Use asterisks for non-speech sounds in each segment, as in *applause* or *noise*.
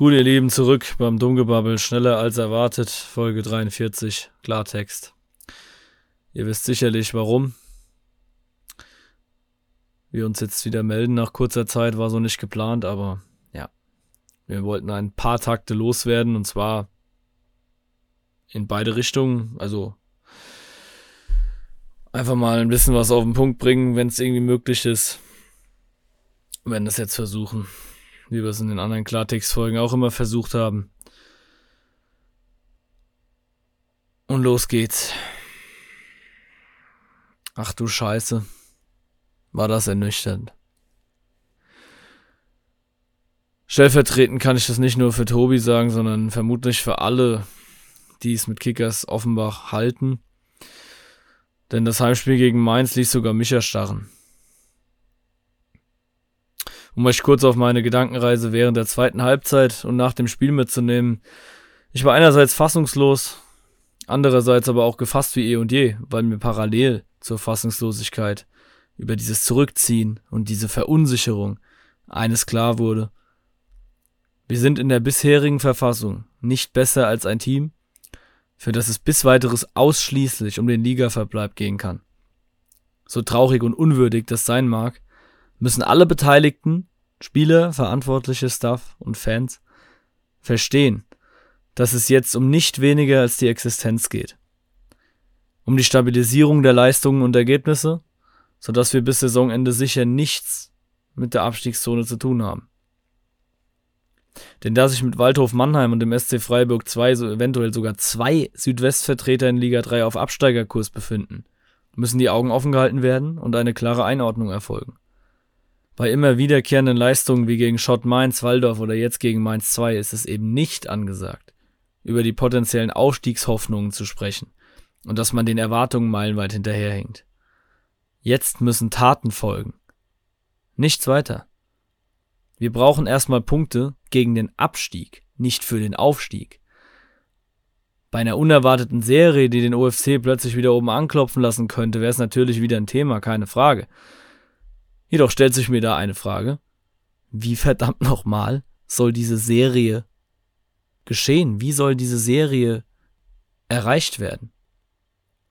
Gut, ihr Lieben, zurück beim Dummgebabbel. Schneller als erwartet. Folge 43. Klartext. Ihr wisst sicherlich warum. Wir uns jetzt wieder melden nach kurzer Zeit, war so nicht geplant, aber ja. Wir wollten ein paar Takte loswerden und zwar in beide Richtungen. Also einfach mal ein bisschen was auf den Punkt bringen, wenn es irgendwie möglich ist. Wir werden das jetzt versuchen wie wir es in den anderen Klartext-Folgen auch immer versucht haben. Und los geht's. Ach du Scheiße. War das ernüchternd. Stellvertretend kann ich das nicht nur für Tobi sagen, sondern vermutlich für alle, die es mit Kickers Offenbach halten. Denn das Heimspiel gegen Mainz ließ sogar mich erstarren um euch kurz auf meine Gedankenreise während der zweiten Halbzeit und nach dem Spiel mitzunehmen. Ich war einerseits fassungslos, andererseits aber auch gefasst wie eh und je, weil mir parallel zur Fassungslosigkeit über dieses Zurückziehen und diese Verunsicherung eines klar wurde. Wir sind in der bisherigen Verfassung nicht besser als ein Team, für das es bis weiteres ausschließlich um den Ligaverbleib gehen kann. So traurig und unwürdig das sein mag, müssen alle Beteiligten, Spieler, verantwortliche Staff und Fans, verstehen, dass es jetzt um nicht weniger als die Existenz geht. Um die Stabilisierung der Leistungen und Ergebnisse, sodass wir bis Saisonende sicher nichts mit der Abstiegszone zu tun haben. Denn da sich mit Waldhof Mannheim und dem SC Freiburg 2 so eventuell sogar zwei Südwestvertreter in Liga 3 auf Absteigerkurs befinden, müssen die Augen offen gehalten werden und eine klare Einordnung erfolgen. Bei immer wiederkehrenden Leistungen wie gegen Schott Mainz, Waldorf oder jetzt gegen Mainz 2 ist es eben nicht angesagt, über die potenziellen Aufstiegshoffnungen zu sprechen und dass man den Erwartungen meilenweit hinterherhinkt. Jetzt müssen Taten folgen. Nichts weiter. Wir brauchen erstmal Punkte gegen den Abstieg, nicht für den Aufstieg. Bei einer unerwarteten Serie, die den OFC plötzlich wieder oben anklopfen lassen könnte, wäre es natürlich wieder ein Thema, keine Frage. Jedoch stellt sich mir da eine Frage. Wie verdammt nochmal soll diese Serie geschehen? Wie soll diese Serie erreicht werden?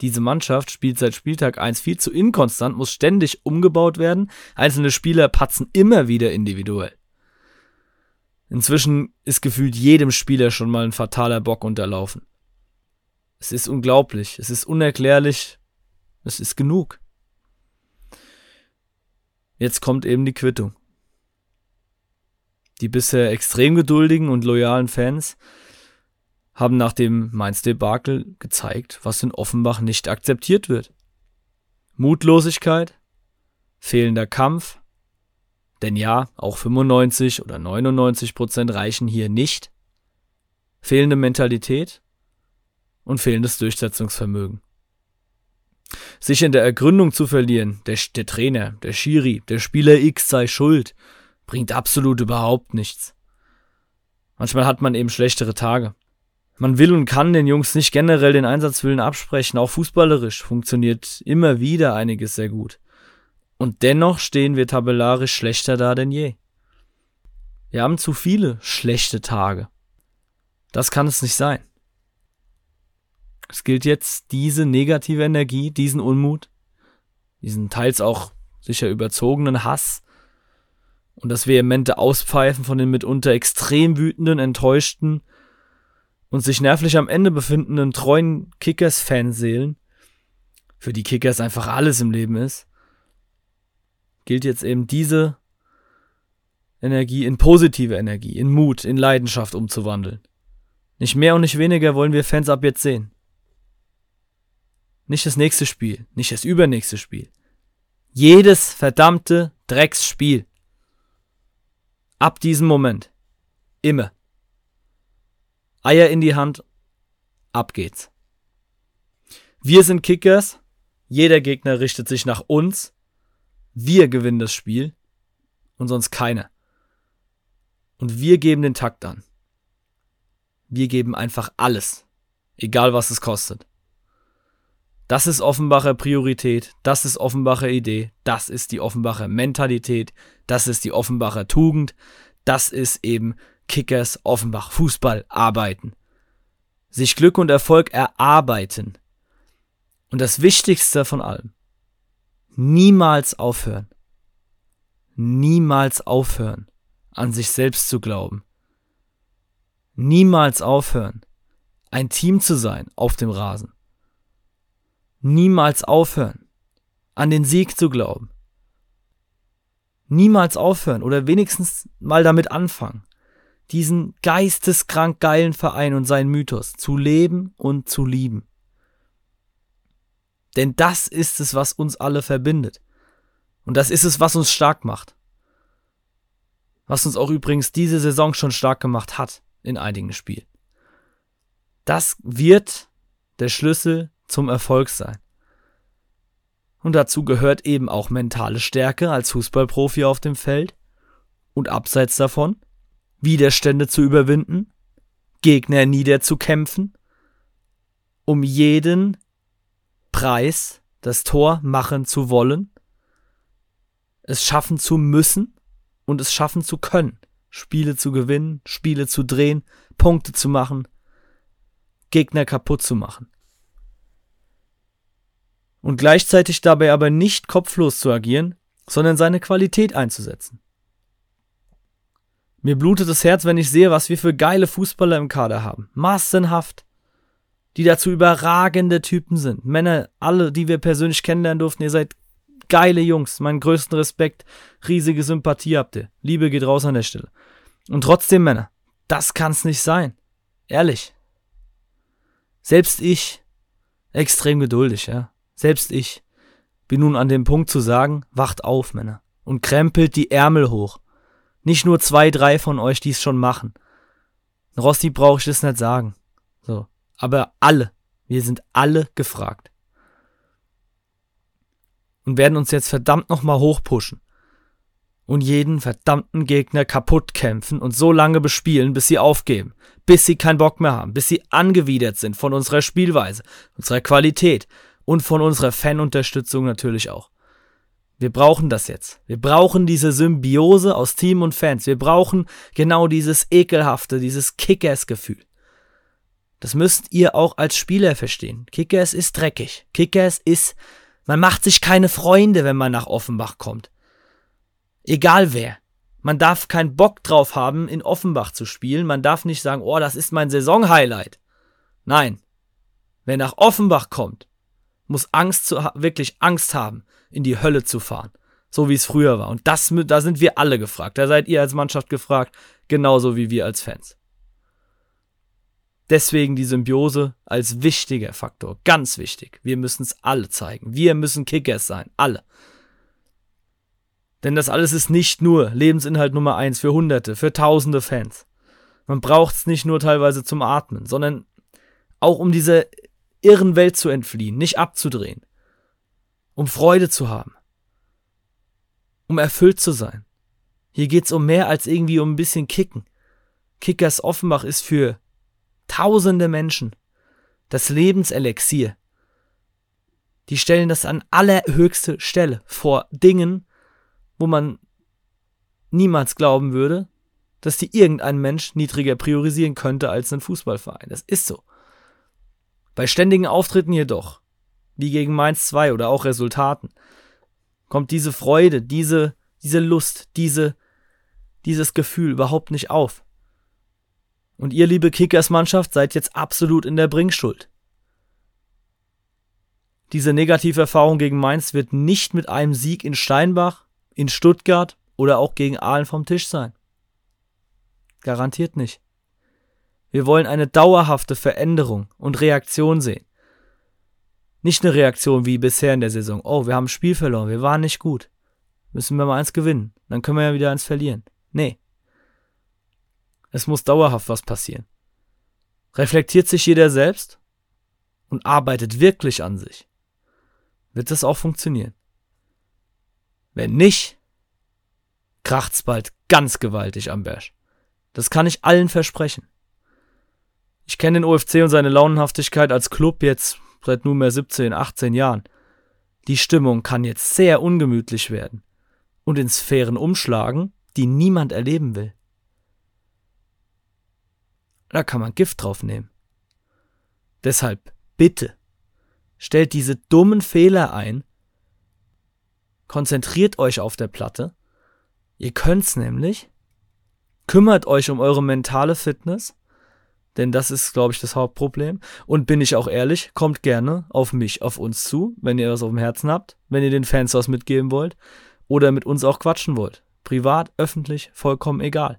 Diese Mannschaft spielt seit Spieltag 1 viel zu inkonstant, muss ständig umgebaut werden. Einzelne Spieler patzen immer wieder individuell. Inzwischen ist gefühlt jedem Spieler schon mal ein fataler Bock unterlaufen. Es ist unglaublich, es ist unerklärlich, es ist genug. Jetzt kommt eben die Quittung. Die bisher extrem geduldigen und loyalen Fans haben nach dem Mainz-Debakel gezeigt, was in Offenbach nicht akzeptiert wird. Mutlosigkeit, fehlender Kampf, denn ja, auch 95 oder 99 Prozent reichen hier nicht, fehlende Mentalität und fehlendes Durchsetzungsvermögen. Sich in der Ergründung zu verlieren, der, der Trainer, der Schiri, der Spieler X sei schuld, bringt absolut überhaupt nichts. Manchmal hat man eben schlechtere Tage. Man will und kann den Jungs nicht generell den Einsatzwillen absprechen, auch fußballerisch funktioniert immer wieder einiges sehr gut. Und dennoch stehen wir tabellarisch schlechter da denn je. Wir haben zu viele schlechte Tage. Das kann es nicht sein. Es gilt jetzt, diese negative Energie, diesen Unmut, diesen teils auch sicher überzogenen Hass und das vehemente Auspfeifen von den mitunter extrem wütenden, enttäuschten und sich nervlich am Ende befindenden treuen Kickers-Fanseelen, für die Kickers einfach alles im Leben ist, gilt jetzt eben diese Energie in positive Energie, in Mut, in Leidenschaft umzuwandeln. Nicht mehr und nicht weniger wollen wir Fans ab jetzt sehen. Nicht das nächste Spiel, nicht das übernächste Spiel. Jedes verdammte Drecksspiel. Ab diesem Moment. Immer. Eier in die Hand. Ab geht's. Wir sind Kickers. Jeder Gegner richtet sich nach uns. Wir gewinnen das Spiel. Und sonst keiner. Und wir geben den Takt an. Wir geben einfach alles. Egal was es kostet. Das ist Offenbacher Priorität, das ist Offenbacher Idee, das ist die Offenbacher Mentalität, das ist die Offenbacher Tugend, das ist eben Kickers Offenbach Fußball arbeiten. Sich Glück und Erfolg erarbeiten. Und das Wichtigste von allem, niemals aufhören. Niemals aufhören, an sich selbst zu glauben. Niemals aufhören, ein Team zu sein auf dem Rasen. Niemals aufhören, an den Sieg zu glauben. Niemals aufhören oder wenigstens mal damit anfangen, diesen geisteskrank geilen Verein und seinen Mythos zu leben und zu lieben. Denn das ist es, was uns alle verbindet. Und das ist es, was uns stark macht. Was uns auch übrigens diese Saison schon stark gemacht hat in einigen Spielen. Das wird der Schlüssel zum Erfolg sein. Und dazu gehört eben auch mentale Stärke als Fußballprofi auf dem Feld und abseits davon Widerstände zu überwinden, Gegner niederzukämpfen, um jeden Preis das Tor machen zu wollen, es schaffen zu müssen und es schaffen zu können, Spiele zu gewinnen, Spiele zu drehen, Punkte zu machen, Gegner kaputt zu machen. Und gleichzeitig dabei aber nicht kopflos zu agieren, sondern seine Qualität einzusetzen. Mir blutet das Herz, wenn ich sehe, was wir für geile Fußballer im Kader haben. Massenhaft. Die dazu überragende Typen sind. Männer, alle, die wir persönlich kennenlernen durften, ihr seid geile Jungs. Meinen größten Respekt. Riesige Sympathie habt ihr. Liebe geht raus an der Stelle. Und trotzdem, Männer, das kann's nicht sein. Ehrlich. Selbst ich, extrem geduldig, ja. Selbst ich bin nun an dem Punkt zu sagen, wacht auf, Männer. Und krempelt die Ärmel hoch. Nicht nur zwei, drei von euch, die es schon machen. Rossi brauche ich das nicht sagen. So. Aber alle. Wir sind alle gefragt. Und werden uns jetzt verdammt nochmal hochpushen. Und jeden verdammten Gegner kaputt kämpfen und so lange bespielen, bis sie aufgeben. Bis sie keinen Bock mehr haben. Bis sie angewidert sind von unserer Spielweise, unserer Qualität und von unserer Fanunterstützung natürlich auch. Wir brauchen das jetzt. Wir brauchen diese Symbiose aus Team und Fans. Wir brauchen genau dieses ekelhafte, dieses Kickers-Gefühl. Das müsst ihr auch als Spieler verstehen. Kickers ist dreckig. Kickers ist, man macht sich keine Freunde, wenn man nach Offenbach kommt. Egal wer. Man darf keinen Bock drauf haben, in Offenbach zu spielen. Man darf nicht sagen, oh, das ist mein Saisonhighlight. Nein. Wer nach Offenbach kommt, muss Angst zu, wirklich Angst haben, in die Hölle zu fahren. So wie es früher war. Und das, da sind wir alle gefragt. Da seid ihr als Mannschaft gefragt, genauso wie wir als Fans. Deswegen die Symbiose als wichtiger Faktor. Ganz wichtig. Wir müssen es alle zeigen. Wir müssen Kickers sein. Alle. Denn das alles ist nicht nur Lebensinhalt Nummer eins für Hunderte, für Tausende Fans. Man braucht es nicht nur teilweise zum Atmen, sondern auch um dieser irren Welt zu entfliehen, nicht abzudrehen um Freude zu haben, um erfüllt zu sein. Hier geht's um mehr als irgendwie um ein bisschen Kicken. Kickers Offenbach ist für tausende Menschen das Lebenselixier. Die stellen das an allerhöchste Stelle vor Dingen, wo man niemals glauben würde, dass die irgendein Mensch niedriger priorisieren könnte als ein Fußballverein. Das ist so. Bei ständigen Auftritten jedoch wie gegen Mainz 2 oder auch Resultaten, kommt diese Freude, diese, diese Lust, diese, dieses Gefühl überhaupt nicht auf. Und ihr, liebe Kickers-Mannschaft, seid jetzt absolut in der Bringschuld. Diese Negativerfahrung gegen Mainz wird nicht mit einem Sieg in Steinbach, in Stuttgart oder auch gegen Aalen vom Tisch sein. Garantiert nicht. Wir wollen eine dauerhafte Veränderung und Reaktion sehen. Nicht eine Reaktion wie bisher in der Saison. Oh, wir haben ein Spiel verloren, wir waren nicht gut. Müssen wir mal eins gewinnen. Dann können wir ja wieder eins verlieren. Nee. Es muss dauerhaft was passieren. Reflektiert sich jeder selbst und arbeitet wirklich an sich. Wird das auch funktionieren? Wenn nicht, kracht's bald ganz gewaltig am Berg. Das kann ich allen versprechen. Ich kenne den OFC und seine Launenhaftigkeit als Club jetzt seit nunmehr 17, 18 Jahren. Die Stimmung kann jetzt sehr ungemütlich werden und in Sphären umschlagen, die niemand erleben will. Da kann man Gift drauf nehmen. Deshalb bitte stellt diese dummen Fehler ein, konzentriert euch auf der Platte. Ihr könnt's nämlich. Kümmert euch um eure mentale Fitness, denn das ist, glaube ich, das Hauptproblem. Und bin ich auch ehrlich, kommt gerne auf mich, auf uns zu, wenn ihr was auf dem Herzen habt, wenn ihr den Fans was mitgeben wollt oder mit uns auch quatschen wollt. Privat, öffentlich, vollkommen egal.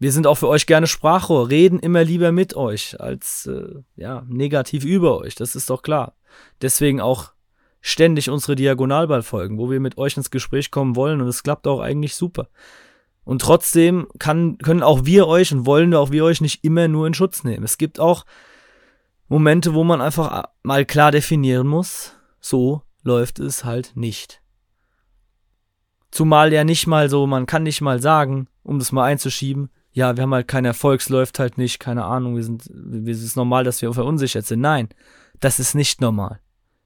Wir sind auch für euch gerne Sprachrohr, reden immer lieber mit euch als äh, ja, negativ über euch, das ist doch klar. Deswegen auch ständig unsere Diagonalballfolgen, wo wir mit euch ins Gespräch kommen wollen und es klappt auch eigentlich super. Und trotzdem kann, können auch wir euch und wollen auch wir euch nicht immer nur in Schutz nehmen. Es gibt auch Momente, wo man einfach mal klar definieren muss, so läuft es halt nicht. Zumal ja nicht mal so, man kann nicht mal sagen, um das mal einzuschieben, ja, wir haben halt keinen Erfolg, es läuft halt nicht, keine Ahnung, wir sind, es ist normal, dass wir verunsichert sind. Nein, das ist nicht normal.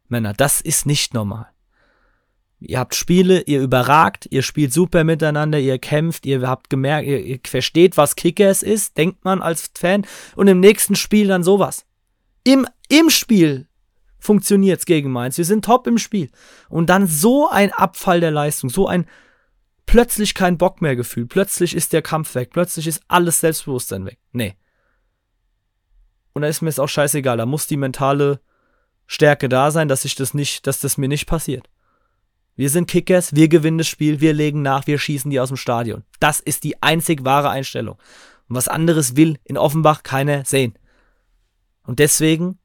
Männer, das ist nicht normal. Ihr habt Spiele, ihr überragt, ihr spielt super miteinander, ihr kämpft, ihr habt gemerkt, ihr, ihr versteht, was Kickers ist, denkt man als Fan, und im nächsten Spiel dann sowas. Im, im Spiel funktioniert's gegen Mainz. Wir sind top im Spiel. Und dann so ein Abfall der Leistung, so ein plötzlich kein Bock mehr gefühlt. Plötzlich ist der Kampf weg. Plötzlich ist alles Selbstbewusstsein weg. Nee. Und da ist mir es auch scheißegal. Da muss die mentale Stärke da sein, dass ich das nicht, dass das mir nicht passiert. Wir sind Kickers, wir gewinnen das Spiel, wir legen nach, wir schießen die aus dem Stadion. Das ist die einzig wahre Einstellung. Und was anderes will in Offenbach keiner sehen. Und deswegen,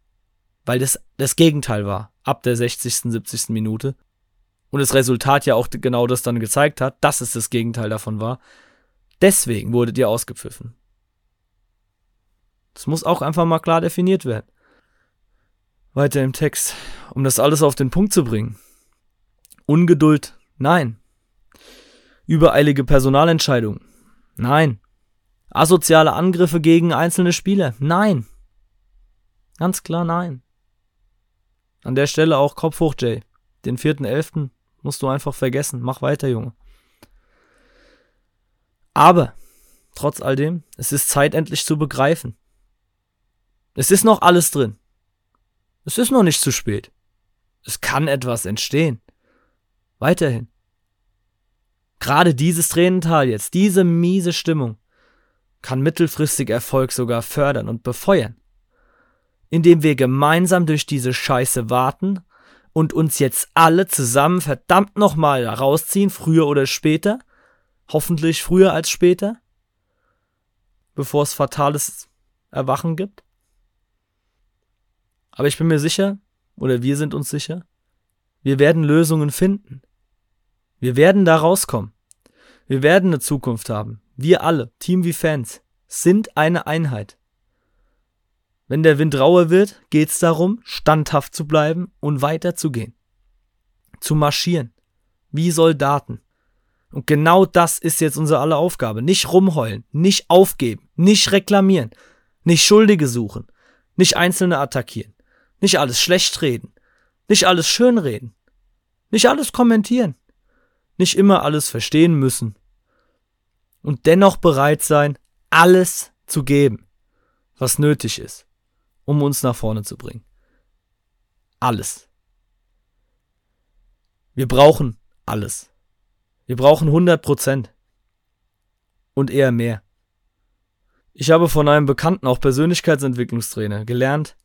weil das das Gegenteil war, ab der 60., 70. Minute, und das Resultat ja auch genau das dann gezeigt hat, dass es das Gegenteil davon war. Deswegen wurdet ihr ausgepfiffen. Das muss auch einfach mal klar definiert werden. Weiter im Text, um das alles auf den Punkt zu bringen. Ungeduld, nein. Übereilige Personalentscheidungen, nein. Asoziale Angriffe gegen einzelne Spieler, nein. Ganz klar nein. An der Stelle auch Kopf hoch, Jay. Den 4.11. Musst du einfach vergessen. Mach weiter, Junge. Aber, trotz all dem, es ist Zeit endlich zu begreifen. Es ist noch alles drin. Es ist noch nicht zu spät. Es kann etwas entstehen. Weiterhin. Gerade dieses Tränental jetzt, diese miese Stimmung, kann mittelfristig Erfolg sogar fördern und befeuern. Indem wir gemeinsam durch diese Scheiße warten und uns jetzt alle zusammen verdammt nochmal rausziehen, früher oder später. Hoffentlich früher als später. Bevor es fatales Erwachen gibt. Aber ich bin mir sicher, oder wir sind uns sicher, wir werden Lösungen finden. Wir werden da rauskommen. Wir werden eine Zukunft haben. Wir alle, Team wie Fans, sind eine Einheit. Wenn der Wind rauer wird, geht es darum, standhaft zu bleiben und weiterzugehen. Zu marschieren. Wie Soldaten. Und genau das ist jetzt unsere aller Aufgabe. Nicht rumheulen, nicht aufgeben, nicht reklamieren, nicht Schuldige suchen, nicht Einzelne attackieren, nicht alles schlecht reden, nicht alles schönreden, nicht alles kommentieren, nicht immer alles verstehen müssen und dennoch bereit sein, alles zu geben, was nötig ist um uns nach vorne zu bringen. Alles. Wir brauchen alles. Wir brauchen 100 Prozent. Und eher mehr. Ich habe von einem Bekannten, auch Persönlichkeitsentwicklungstrainer, gelernt,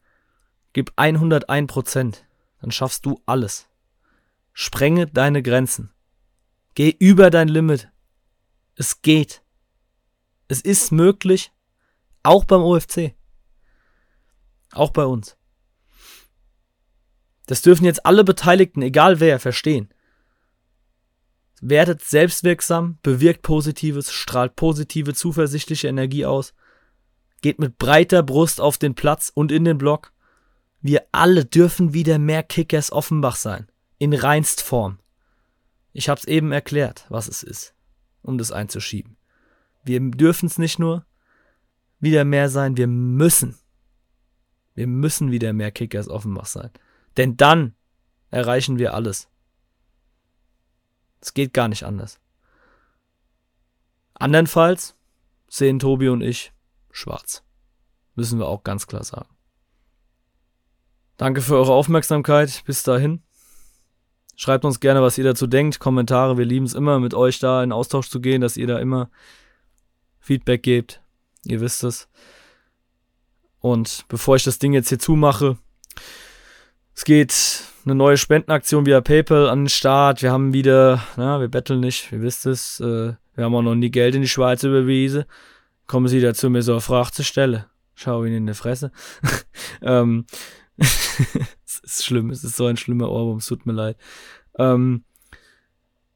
gib 101 Prozent, dann schaffst du alles. Sprenge deine Grenzen. Geh über dein Limit. Es geht. Es ist möglich, auch beim OFC. Auch bei uns. Das dürfen jetzt alle Beteiligten, egal wer, verstehen. Werdet selbstwirksam, bewirkt Positives, strahlt positive, zuversichtliche Energie aus, geht mit breiter Brust auf den Platz und in den Block. Wir alle dürfen wieder mehr Kickers Offenbach sein. In reinst Form. Ich hab's eben erklärt, was es ist, um das einzuschieben. Wir dürfen es nicht nur wieder mehr sein, wir müssen. Wir müssen wieder mehr Kickers Offenbach sein. Denn dann erreichen wir alles. Es geht gar nicht anders. Andernfalls sehen Tobi und ich schwarz. Müssen wir auch ganz klar sagen. Danke für eure Aufmerksamkeit. Bis dahin. Schreibt uns gerne, was ihr dazu denkt. Kommentare. Wir lieben es immer, mit euch da in Austausch zu gehen, dass ihr da immer Feedback gebt. Ihr wisst es. Und bevor ich das Ding jetzt hier zumache, es geht eine neue Spendenaktion via PayPal an den Start. Wir haben wieder, na, wir betteln nicht, ihr wisst es. Äh, wir haben auch noch nie Geld in die Schweiz überwiesen. Kommen Sie dazu, mir so eine Frage zu stellen. Schau ihn in die Fresse. *laughs* ähm, *laughs* ist schlimm, es ist so ein schlimmer Ohrwurm, es tut mir leid. Ähm,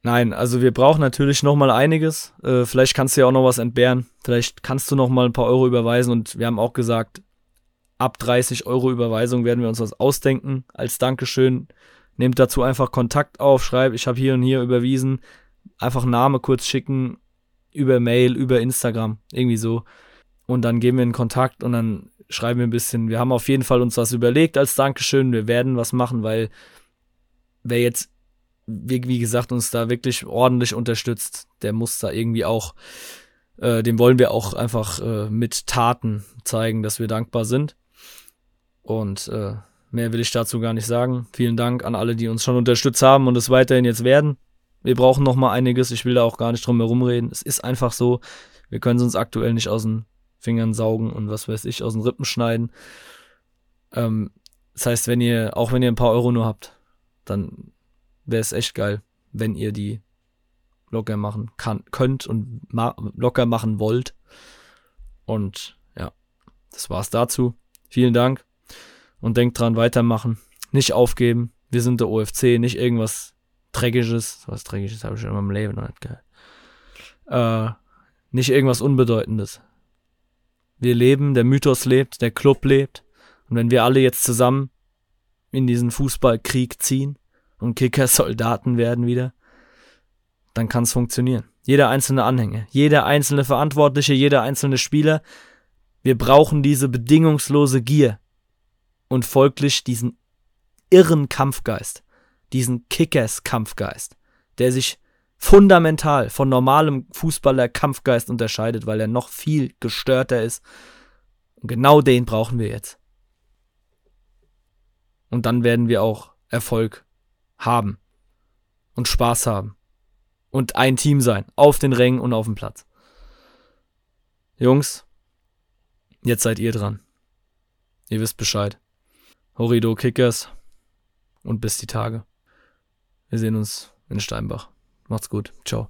nein, also wir brauchen natürlich noch mal einiges. Äh, vielleicht kannst du ja auch noch was entbehren. Vielleicht kannst du noch mal ein paar Euro überweisen und wir haben auch gesagt, ab 30 Euro Überweisung werden wir uns was ausdenken als Dankeschön. Nehmt dazu einfach Kontakt auf, schreibt, ich habe hier und hier überwiesen. Einfach Name kurz schicken, über Mail, über Instagram, irgendwie so. Und dann gehen wir in Kontakt und dann schreiben wir ein bisschen. Wir haben auf jeden Fall uns was überlegt als Dankeschön. Wir werden was machen, weil wer jetzt, wie, wie gesagt, uns da wirklich ordentlich unterstützt, der muss da irgendwie auch, äh, dem wollen wir auch einfach äh, mit Taten zeigen, dass wir dankbar sind. Und äh, mehr will ich dazu gar nicht sagen. Vielen Dank an alle, die uns schon unterstützt haben und es weiterhin jetzt werden. Wir brauchen noch mal einiges. Ich will da auch gar nicht drum herum reden. Es ist einfach so. Wir können es uns aktuell nicht aus den Fingern saugen und was weiß ich, aus den Rippen schneiden. Ähm, das heißt, wenn ihr, auch wenn ihr ein paar Euro nur habt, dann wäre es echt geil, wenn ihr die locker machen kann, könnt und ma locker machen wollt. Und ja, das war's dazu. Vielen Dank und denkt dran, weitermachen, nicht aufgeben. Wir sind der OFC, nicht irgendwas Dreckiges. Was Dreckiges habe ich schon in meinem Leben noch nicht gehört. Äh, nicht irgendwas Unbedeutendes. Wir leben, der Mythos lebt, der Club lebt. Und wenn wir alle jetzt zusammen in diesen Fußballkrieg ziehen und Kicker-Soldaten werden wieder, dann kann es funktionieren. Jeder einzelne Anhänger, jeder einzelne Verantwortliche, jeder einzelne Spieler. Wir brauchen diese bedingungslose Gier und folglich diesen irren Kampfgeist, diesen Kickers-Kampfgeist, der sich fundamental von normalem Fußballer-Kampfgeist unterscheidet, weil er noch viel gestörter ist. Und genau den brauchen wir jetzt. Und dann werden wir auch Erfolg haben und Spaß haben und ein Team sein, auf den Rängen und auf dem Platz. Jungs, jetzt seid ihr dran. Ihr wisst Bescheid. Horido Kickers und bis die Tage. Wir sehen uns in Steinbach. Macht's gut. Ciao.